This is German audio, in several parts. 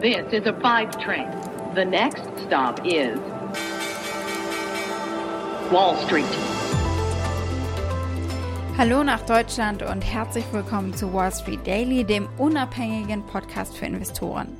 This is a five train. The next stop is Wall Street. Hallo nach Deutschland und herzlich willkommen zu Wall Street Daily, dem unabhängigen Podcast für Investoren.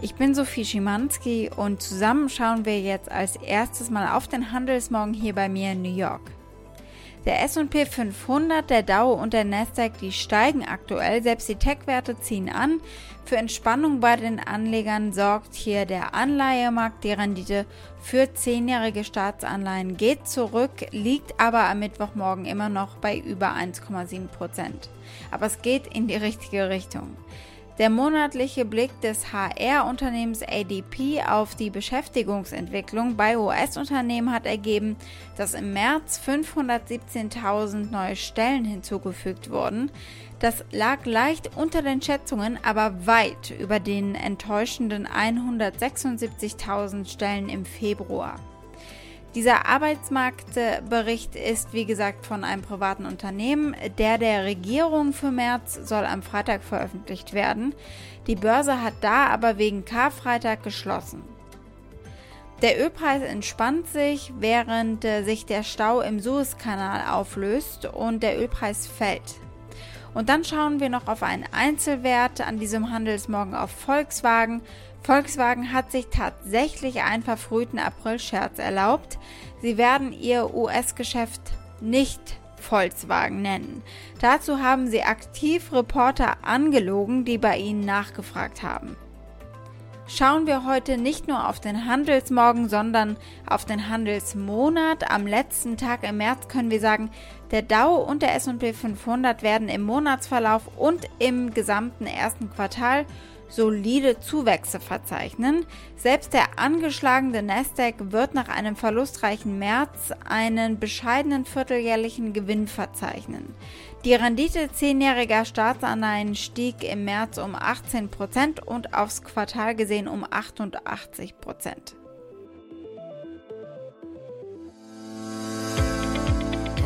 Ich bin Sophie Schimanski und zusammen schauen wir jetzt als erstes mal auf den Handelsmorgen hier bei mir in New York. Der S&P 500, der Dow und der Nasdaq, die steigen aktuell, selbst die Tech-Werte ziehen an. Für Entspannung bei den Anlegern sorgt hier der Anleihemarkt. Die Rendite für zehnjährige Staatsanleihen geht zurück, liegt aber am Mittwochmorgen immer noch bei über 1,7 Prozent. Aber es geht in die richtige Richtung. Der monatliche Blick des HR-Unternehmens ADP auf die Beschäftigungsentwicklung bei US-Unternehmen hat ergeben, dass im März 517.000 neue Stellen hinzugefügt wurden. Das lag leicht unter den Schätzungen, aber weit über den enttäuschenden 176.000 Stellen im Februar. Dieser Arbeitsmarktbericht ist, wie gesagt, von einem privaten Unternehmen. Der der Regierung für März soll am Freitag veröffentlicht werden. Die Börse hat da aber wegen Karfreitag geschlossen. Der Ölpreis entspannt sich, während sich der Stau im Suezkanal auflöst und der Ölpreis fällt. Und dann schauen wir noch auf einen Einzelwert an diesem Handelsmorgen auf Volkswagen. Volkswagen hat sich tatsächlich einen verfrühten April-Scherz erlaubt. Sie werden ihr US-Geschäft nicht Volkswagen nennen. Dazu haben sie aktiv Reporter angelogen, die bei ihnen nachgefragt haben. Schauen wir heute nicht nur auf den Handelsmorgen, sondern auf den Handelsmonat. Am letzten Tag im März können wir sagen, der Dow und der S&P 500 werden im Monatsverlauf und im gesamten ersten Quartal solide Zuwächse verzeichnen. Selbst der angeschlagene Nasdaq wird nach einem verlustreichen März einen bescheidenen vierteljährlichen Gewinn verzeichnen. Die Rendite zehnjähriger Staatsanleihen stieg im März um 18% und aufs Quartal gesehen um 88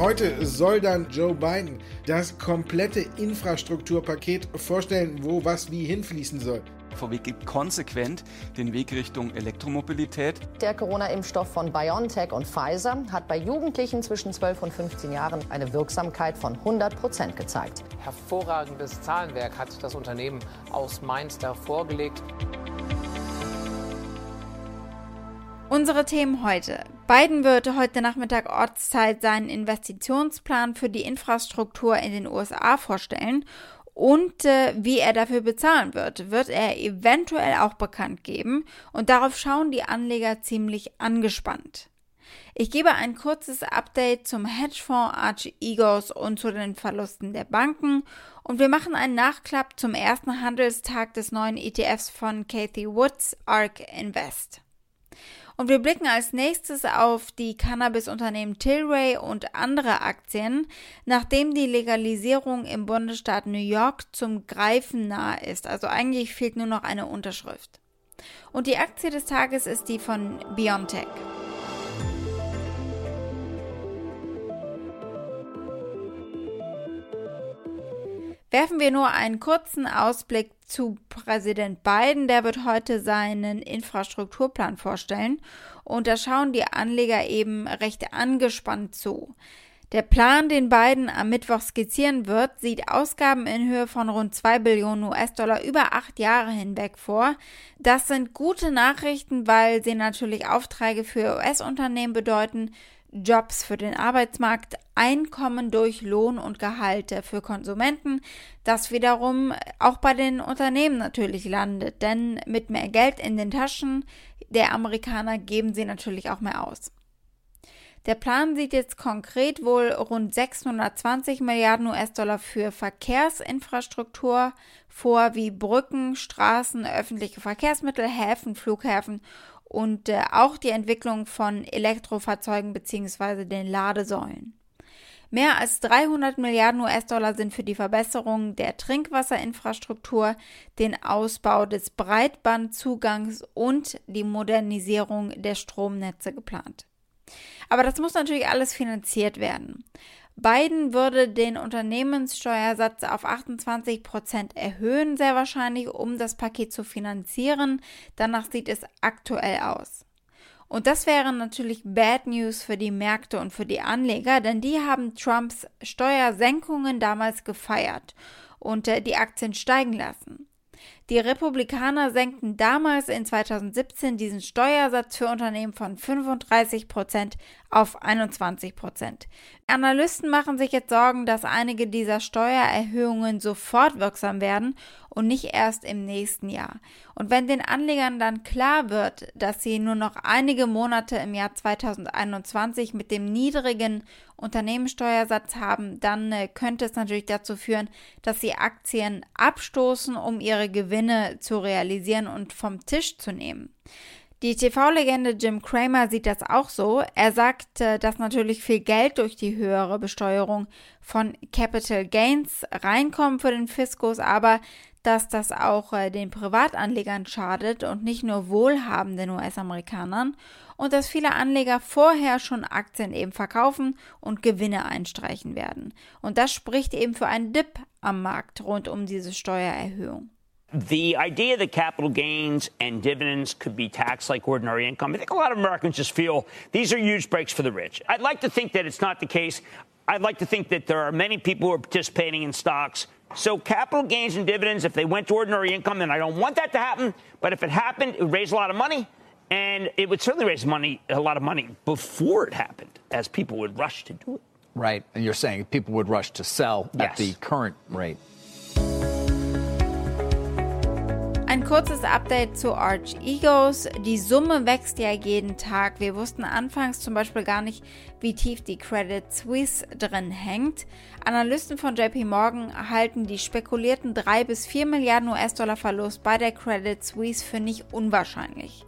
Heute soll dann Joe Biden das komplette Infrastrukturpaket vorstellen, wo was wie hinfließen soll. VW geht konsequent den Weg Richtung Elektromobilität. Der Corona-Impfstoff von BioNTech und Pfizer hat bei Jugendlichen zwischen 12 und 15 Jahren eine Wirksamkeit von 100 Prozent gezeigt. Hervorragendes Zahlenwerk hat das Unternehmen aus Mainz da vorgelegt. Unsere Themen heute. Biden wird heute Nachmittag Ortszeit seinen Investitionsplan für die Infrastruktur in den USA vorstellen und äh, wie er dafür bezahlen wird, wird er eventuell auch bekannt geben und darauf schauen die Anleger ziemlich angespannt. Ich gebe ein kurzes Update zum Hedgefonds Arch Egos und zu den Verlusten der Banken und wir machen einen Nachklapp zum ersten Handelstag des neuen ETFs von Kathy Woods, ARK Invest. Und wir blicken als nächstes auf die Cannabis-Unternehmen Tilray und andere Aktien, nachdem die Legalisierung im Bundesstaat New York zum Greifen nahe ist. Also eigentlich fehlt nur noch eine Unterschrift. Und die Aktie des Tages ist die von BioNTech. Werfen wir nur einen kurzen Ausblick zu Präsident Biden. Der wird heute seinen Infrastrukturplan vorstellen und da schauen die Anleger eben recht angespannt zu. Der Plan, den Biden am Mittwoch skizzieren wird, sieht Ausgaben in Höhe von rund 2 Billionen US-Dollar über acht Jahre hinweg vor. Das sind gute Nachrichten, weil sie natürlich Aufträge für US-Unternehmen bedeuten, Jobs für den Arbeitsmarkt, Einkommen durch Lohn und Gehalte für Konsumenten, das wiederum auch bei den Unternehmen natürlich landet, denn mit mehr Geld in den Taschen der Amerikaner geben sie natürlich auch mehr aus. Der Plan sieht jetzt konkret wohl rund 620 Milliarden US-Dollar für Verkehrsinfrastruktur vor, wie Brücken, Straßen, öffentliche Verkehrsmittel, Häfen, Flughäfen und äh, auch die Entwicklung von Elektrofahrzeugen bzw. den Ladesäulen. Mehr als 300 Milliarden US-Dollar sind für die Verbesserung der Trinkwasserinfrastruktur, den Ausbau des Breitbandzugangs und die Modernisierung der Stromnetze geplant. Aber das muss natürlich alles finanziert werden. Biden würde den Unternehmenssteuersatz auf 28 Prozent erhöhen, sehr wahrscheinlich, um das Paket zu finanzieren. Danach sieht es aktuell aus. Und das wäre natürlich Bad News für die Märkte und für die Anleger, denn die haben Trumps Steuersenkungen damals gefeiert und äh, die Aktien steigen lassen. Die Republikaner senkten damals in 2017 diesen Steuersatz für Unternehmen von 35 Prozent auf 21 Prozent. Analysten machen sich jetzt Sorgen, dass einige dieser Steuererhöhungen sofort wirksam werden und nicht erst im nächsten Jahr. Und wenn den Anlegern dann klar wird, dass sie nur noch einige Monate im Jahr 2021 mit dem niedrigen Unternehmenssteuersatz haben, dann äh, könnte es natürlich dazu führen, dass sie Aktien abstoßen, um ihre Gewinne zu realisieren und vom Tisch zu nehmen. Die TV-Legende Jim Cramer sieht das auch so. Er sagt, äh, dass natürlich viel Geld durch die höhere Besteuerung von Capital Gains reinkommt für den Fiskus, aber dass das auch äh, den Privatanlegern schadet und nicht nur wohlhabenden US-Amerikanern und dass viele Anleger vorher schon Aktien eben verkaufen und Gewinne einstreichen werden. Und das spricht eben für einen Dip am Markt rund um diese Steuererhöhung. the idea that capital gains and dividends could be taxed like ordinary income, I think a lot of Americans just feel these are huge breaks for the rich. I'd like to think that it's not the case. I'd like to think that there are many people who are participating in stocks. So capital gains and dividends, if they went to ordinary income, and I don't want that to happen, but if it happened, it would raise a lot of money. And it would certainly raise money, a lot of money before it happened, as people would rush to do it. Right. And you're saying people would rush to sell yes. at the current rate. Ein kurzes Update zu Arch Egos. Die Summe wächst ja jeden Tag. Wir wussten anfangs zum Beispiel gar nicht, wie tief die Credit Suisse drin hängt. Analysten von JP Morgan halten die spekulierten 3 bis 4 Milliarden US-Dollar Verlust bei der Credit Suisse für nicht unwahrscheinlich.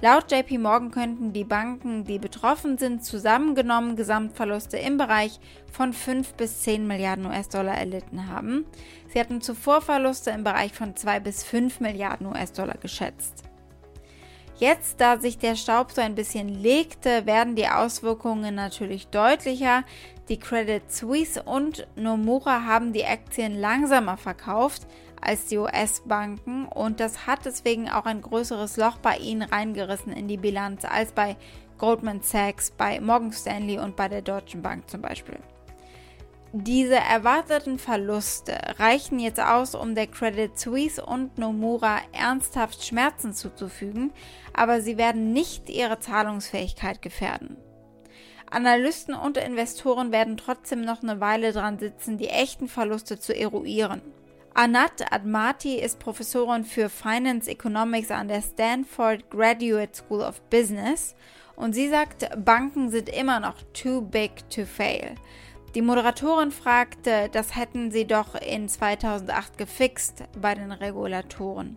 Laut JP Morgan könnten die Banken, die betroffen sind, zusammengenommen Gesamtverluste im Bereich von 5 bis 10 Milliarden US-Dollar erlitten haben. Sie hatten zuvor Verluste im Bereich von 2 bis 5 Milliarden US-Dollar geschätzt. Jetzt, da sich der Staub so ein bisschen legte, werden die Auswirkungen natürlich deutlicher. Die Credit Suisse und Nomura haben die Aktien langsamer verkauft, als die US-Banken und das hat deswegen auch ein größeres Loch bei ihnen reingerissen in die Bilanz als bei Goldman Sachs, bei Morgan Stanley und bei der Deutschen Bank zum Beispiel. Diese erwarteten Verluste reichen jetzt aus, um der Credit Suisse und Nomura ernsthaft Schmerzen zuzufügen, aber sie werden nicht ihre Zahlungsfähigkeit gefährden. Analysten und Investoren werden trotzdem noch eine Weile dran sitzen, die echten Verluste zu eruieren. Anat Admati ist Professorin für Finance Economics an der Stanford Graduate School of Business und sie sagt, Banken sind immer noch too big to fail. Die Moderatorin fragte, das hätten sie doch in 2008 gefixt bei den Regulatoren.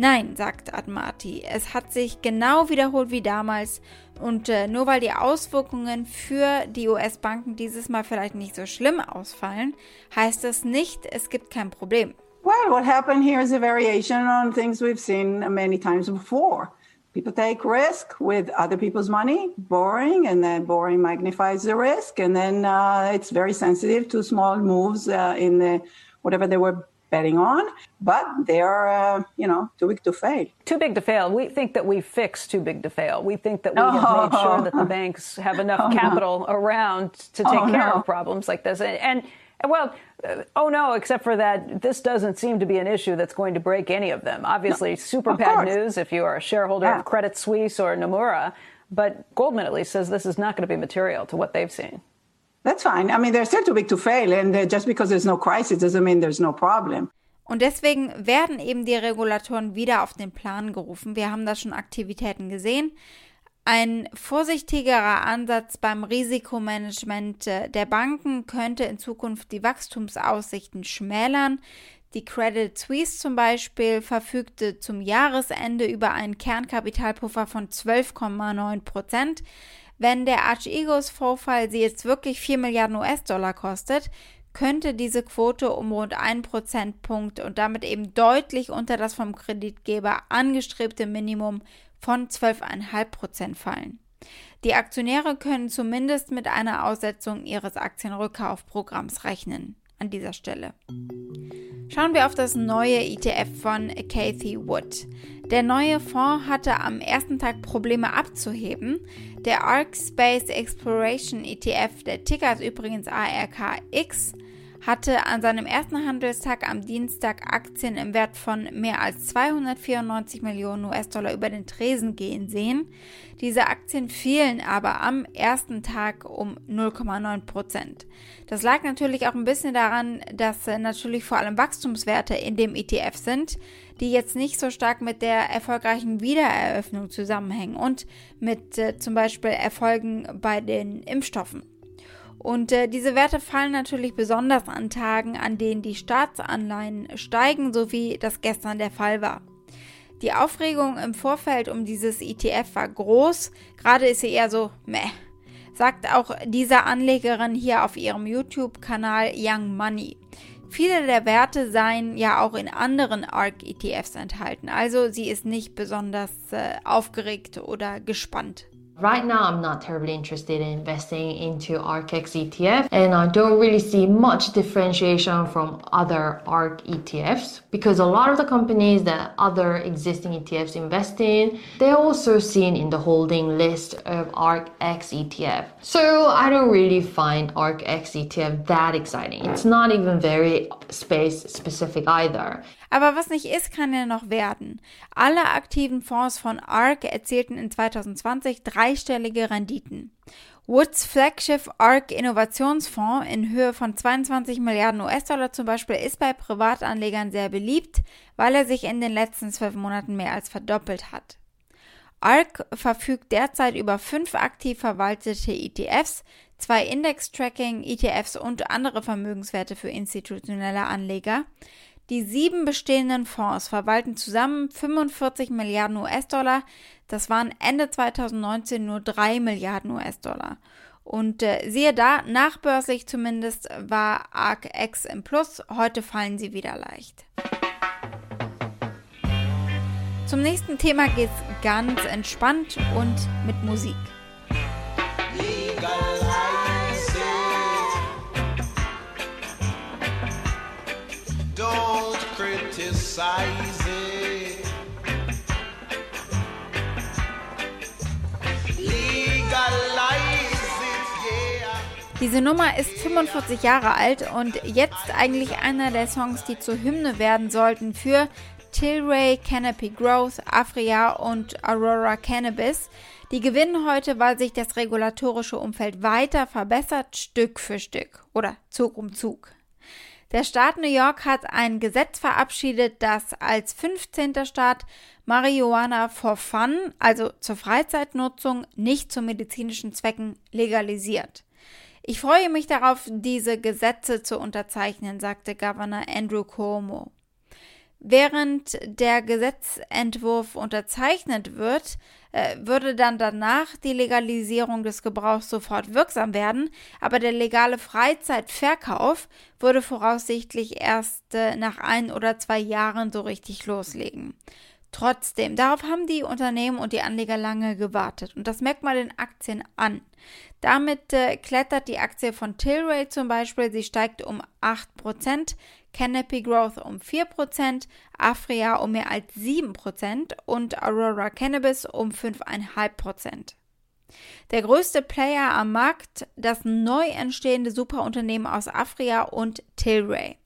Nein, sagt Admati, es hat sich genau wiederholt wie damals und äh, nur weil die Auswirkungen für die US-Banken dieses Mal vielleicht nicht so schlimm ausfallen, heißt das nicht, es gibt kein Problem. Well, what happened here is a variation on things we've seen many times before. People take risk with other people's money, borrowing, and then borrowing magnifies the risk, and then uh, it's very sensitive to small moves uh, in the, whatever they were betting on, but they are, uh, you know, too big to fail. Too big to fail. We think that we fixed too big to fail. We think that we oh. have made sure that the banks have enough oh, capital no. around to take oh, care no. of problems like this. And, and well, uh, oh no, except for that, this doesn't seem to be an issue that's going to break any of them. Obviously, no, super bad course. news if you are a shareholder yeah. of Credit Suisse or Nomura, but Goldman at least says this is not going to be material to what they've seen. That's fine. I mean, they're still too big to fail, and uh, just because there's no crisis doesn't mean there's no problem. Und deswegen werden eben die Regulatoren wieder auf den Plan gerufen. Wir haben da schon Aktivitäten gesehen. Ein vorsichtigerer Ansatz beim Risikomanagement äh, der Banken könnte in Zukunft die Wachstumsaussichten schmälern. Die Credit Suisse zum Beispiel verfügte zum Jahresende über einen Kernkapitalpuffer von 12,9 Prozent. Wenn der Archegos-Vorfall sie jetzt wirklich 4 Milliarden US-Dollar kostet, könnte diese Quote um rund 1 Prozentpunkt und damit eben deutlich unter das vom Kreditgeber angestrebte Minimum von 12,5 Prozent fallen. Die Aktionäre können zumindest mit einer Aussetzung ihres Aktienrückkaufprogramms rechnen. An dieser Stelle. Schauen wir auf das neue ETF von Cathy Wood. Der neue Fonds hatte am ersten Tag Probleme abzuheben. Der ARK Space Exploration ETF, der Ticker ist übrigens ARKX, hatte an seinem ersten Handelstag am Dienstag Aktien im Wert von mehr als 294 Millionen US-Dollar über den Tresen gehen sehen. Diese Aktien fielen aber am ersten Tag um 0,9 Prozent. Das lag natürlich auch ein bisschen daran, dass natürlich vor allem Wachstumswerte in dem ETF sind, die jetzt nicht so stark mit der erfolgreichen Wiedereröffnung zusammenhängen und mit äh, zum Beispiel Erfolgen bei den Impfstoffen. Und äh, diese Werte fallen natürlich besonders an Tagen, an denen die Staatsanleihen steigen, so wie das gestern der Fall war. Die Aufregung im Vorfeld um dieses ETF war groß, gerade ist sie eher so meh, sagt auch diese Anlegerin hier auf ihrem YouTube-Kanal Young Money. Viele der Werte seien ja auch in anderen ARK-ETFs enthalten, also sie ist nicht besonders äh, aufgeregt oder gespannt. Right now, I'm not terribly interested in investing into ARKX ETF, and I don't really see much differentiation from other ARK ETFs because a lot of the companies that other existing ETFs invest in, they're also seen in the holding list of ARKX ETF. So I don't really find ARKX ETF that exciting. It's not even very space specific either. Aber was nicht ist, kann ja noch werden. Alle aktiven Fonds von ARK erzielten in 2020 dreistellige Renditen. Woods Flagship ARK Innovationsfonds in Höhe von 22 Milliarden US-Dollar zum Beispiel ist bei Privatanlegern sehr beliebt, weil er sich in den letzten zwölf Monaten mehr als verdoppelt hat. ARK verfügt derzeit über fünf aktiv verwaltete ETFs, zwei Index-Tracking-ETFs und andere Vermögenswerte für institutionelle Anleger. Die sieben bestehenden Fonds verwalten zusammen 45 Milliarden US-Dollar. Das waren Ende 2019 nur 3 Milliarden US-Dollar. Und äh, siehe da, nachbörslich zumindest war ARC-X im Plus. Heute fallen sie wieder leicht. Zum nächsten Thema geht's ganz entspannt und mit Musik. Diese Nummer ist 45 Jahre alt und jetzt eigentlich einer der Songs, die zur Hymne werden sollten für Tilray, Canopy Growth, Afria und Aurora Cannabis. Die gewinnen heute, weil sich das regulatorische Umfeld weiter verbessert, Stück für Stück oder Zug um Zug. Der Staat New York hat ein Gesetz verabschiedet, das als 15. Staat Marihuana for Fun, also zur Freizeitnutzung, nicht zu medizinischen Zwecken, legalisiert. Ich freue mich darauf, diese Gesetze zu unterzeichnen, sagte Governor Andrew Cuomo. Während der Gesetzentwurf unterzeichnet wird, äh, würde dann danach die Legalisierung des Gebrauchs sofort wirksam werden, aber der legale Freizeitverkauf würde voraussichtlich erst äh, nach ein oder zwei Jahren so richtig loslegen. Trotzdem, darauf haben die Unternehmen und die Anleger lange gewartet und das merkt man den Aktien an. Damit äh, klettert die Aktie von Tilray zum Beispiel, sie steigt um 8%, Canopy Growth um 4%, Afria um mehr als 7% und Aurora Cannabis um 5,5%. Der größte Player am Markt, das neu entstehende Superunternehmen aus Afria und Tilray.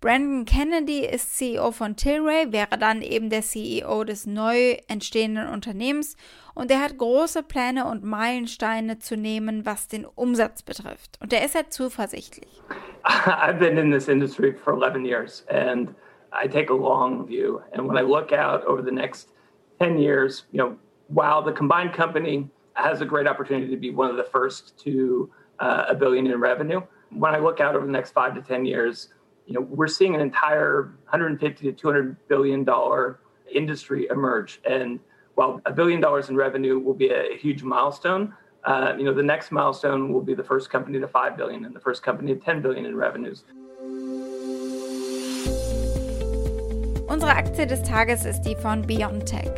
Brandon Kennedy ist CEO von Tilray, wäre dann eben der CEO des neu entstehenden Unternehmens und er hat große Pläne und Meilensteine zu nehmen, was den Umsatz betrifft. Und er ist ja zuversichtlich. I've been in this industry for 11 years and I take a long view. And when I look out over the next 10 years, you know, while the combined company has a great opportunity to be one of the first to uh, a billion in revenue, when I look out over the next five to 10 years, you know, we're seeing an entire 150 to 200 billion dollar industry emerge. And while a billion dollars in revenue will be a, huge milestone, uh, you know, the next milestone will be the first company to 5 billion and the first company to 10 billion in revenues. Unsere Aktie des Tages ist die von BioNTech.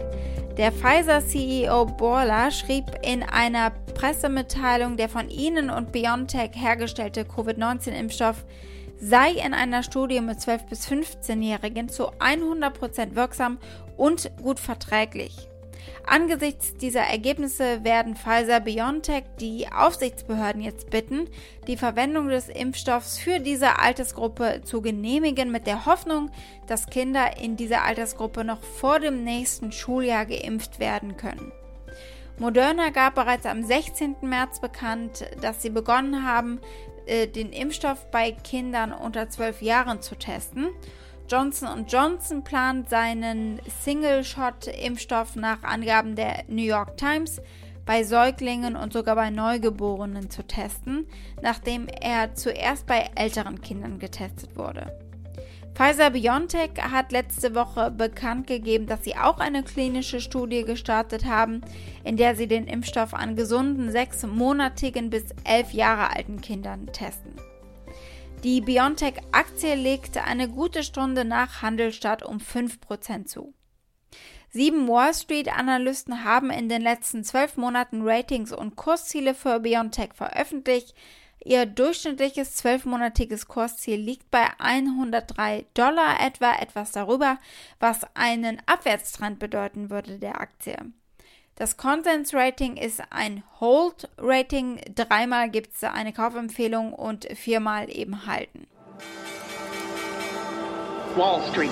Der Pfizer-CEO Borla schrieb in einer Pressemitteilung, der von ihnen und BioNTech hergestellte Covid-19-Impfstoff sei in einer Studie mit 12- bis 15-Jährigen zu 100% wirksam und gut verträglich. Angesichts dieser Ergebnisse werden Pfizer BioNTech die Aufsichtsbehörden jetzt bitten, die Verwendung des Impfstoffs für diese Altersgruppe zu genehmigen, mit der Hoffnung, dass Kinder in dieser Altersgruppe noch vor dem nächsten Schuljahr geimpft werden können. Moderna gab bereits am 16. März bekannt, dass sie begonnen haben, äh, den Impfstoff bei Kindern unter 12 Jahren zu testen. Johnson Johnson plant seinen Single-Shot-Impfstoff nach Angaben der New York Times bei Säuglingen und sogar bei Neugeborenen zu testen, nachdem er zuerst bei älteren Kindern getestet wurde. Pfizer BioNTech hat letzte Woche bekannt gegeben, dass sie auch eine klinische Studie gestartet haben, in der sie den Impfstoff an gesunden sechsmonatigen bis elf Jahre alten Kindern testen. Die BioNTech-Aktie legte eine gute Stunde nach Handelstart um 5% zu. Sieben Wall Street-Analysten haben in den letzten zwölf Monaten Ratings und Kursziele für BioNTech veröffentlicht. Ihr durchschnittliches zwölfmonatiges Kursziel liegt bei 103 Dollar etwa, etwas darüber, was einen Abwärtstrend bedeuten würde der Aktie. Das Konsens-Rating ist ein Hold-Rating. Dreimal gibt es eine Kaufempfehlung und viermal eben halten. Wall Street.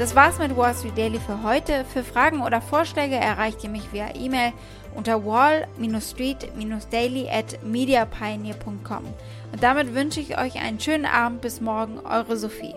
Das war's mit Wall Street Daily für heute. Für Fragen oder Vorschläge erreicht ihr mich via E-Mail unter wall-street-daily at mediapioneer.com. Und damit wünsche ich euch einen schönen Abend bis morgen, eure Sophie.